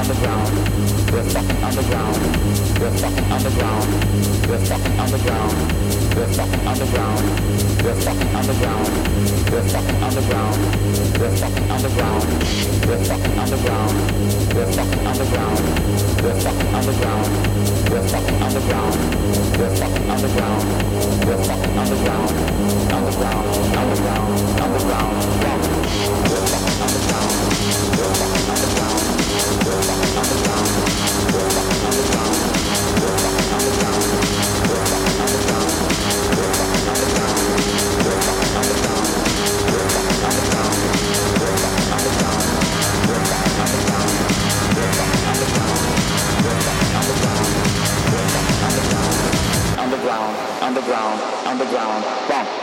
underground. We're fucking underground. We're fucking underground. We're fucking underground. We're fucking underground. We're fucking underground. We're fucking underground. We're fucking underground. We're fucking underground. We're fucking underground. We're fucking underground. We're fucking underground. We're fucking underground. We're fucking underground. Underground. Underground. Underground. We're fucking underground, underground, bump.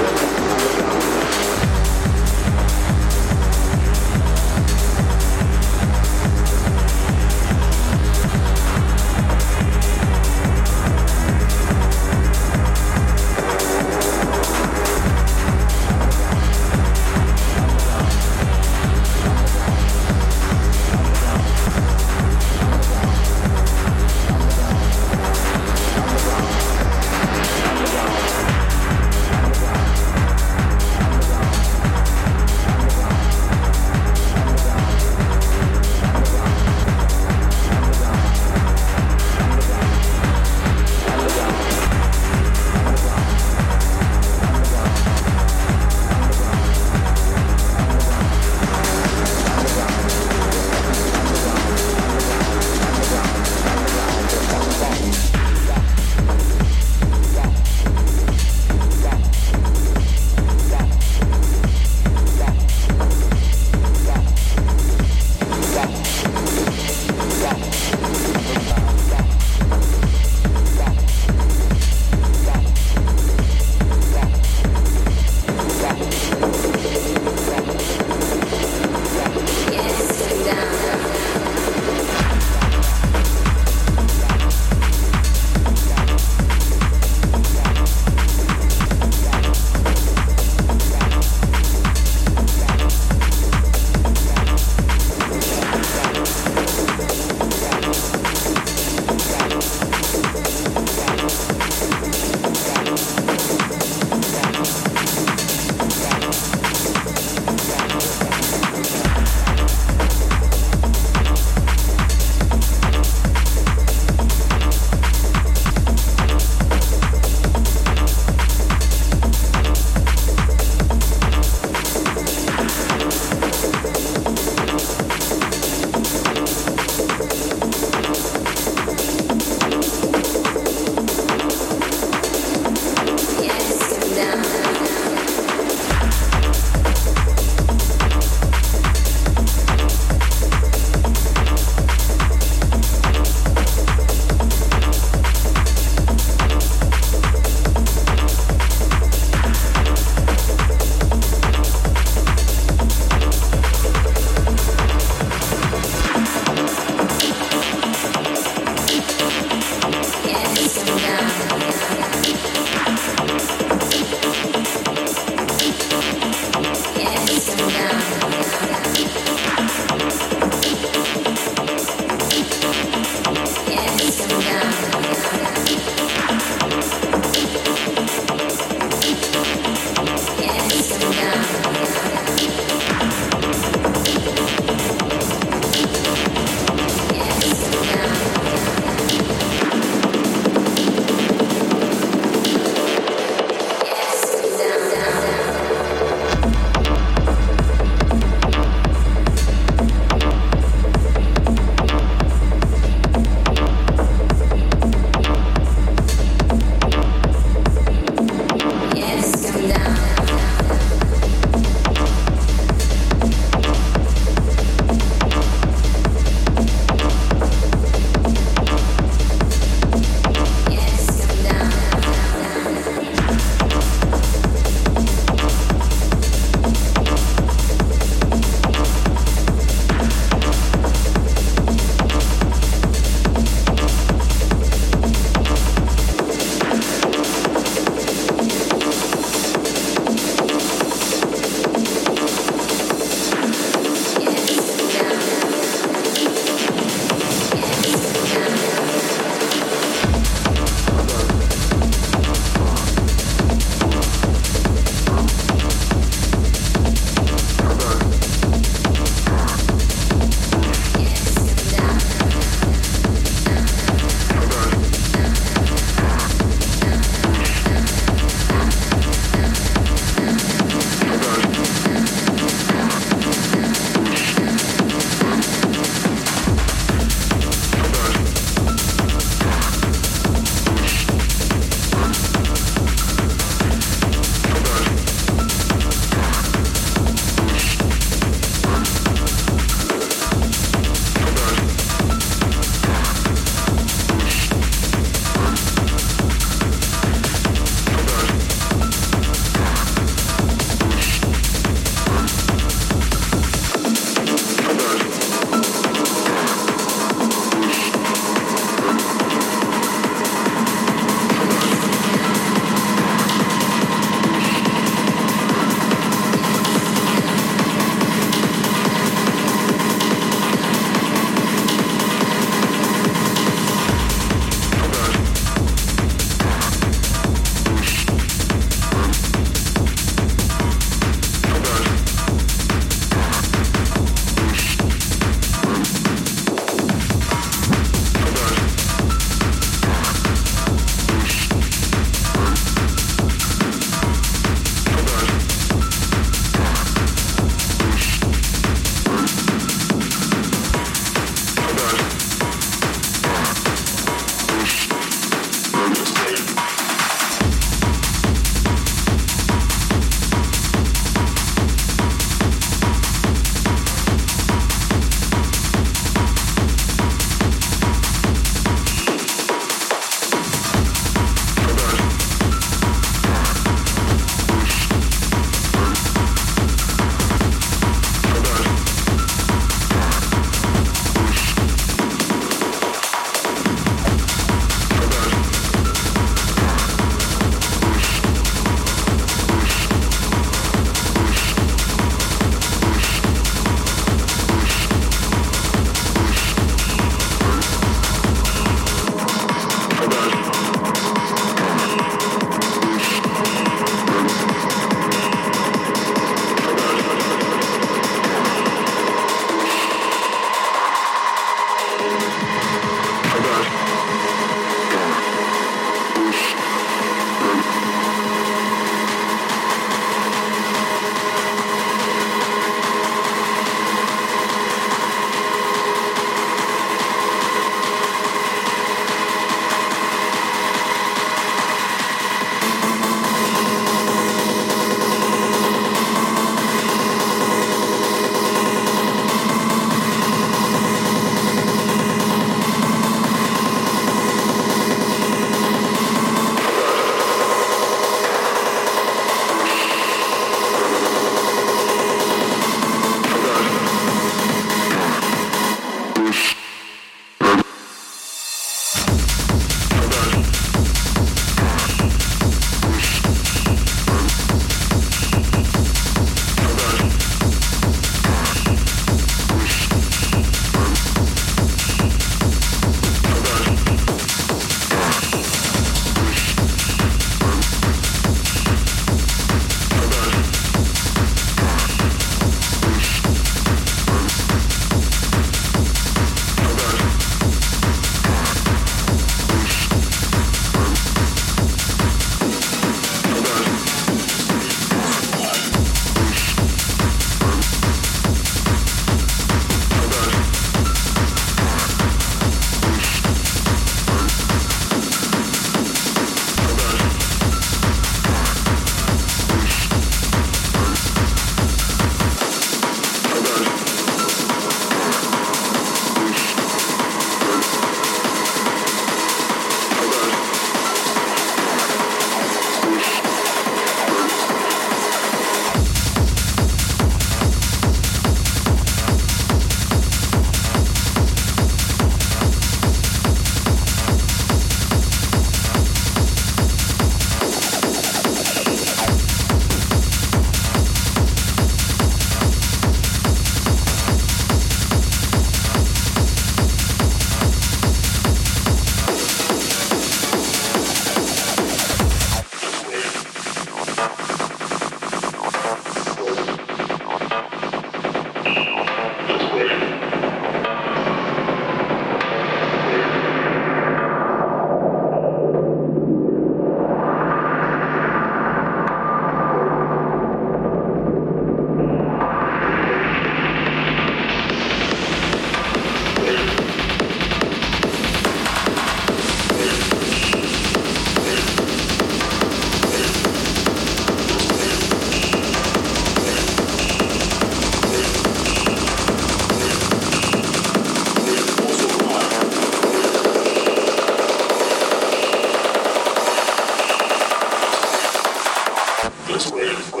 this way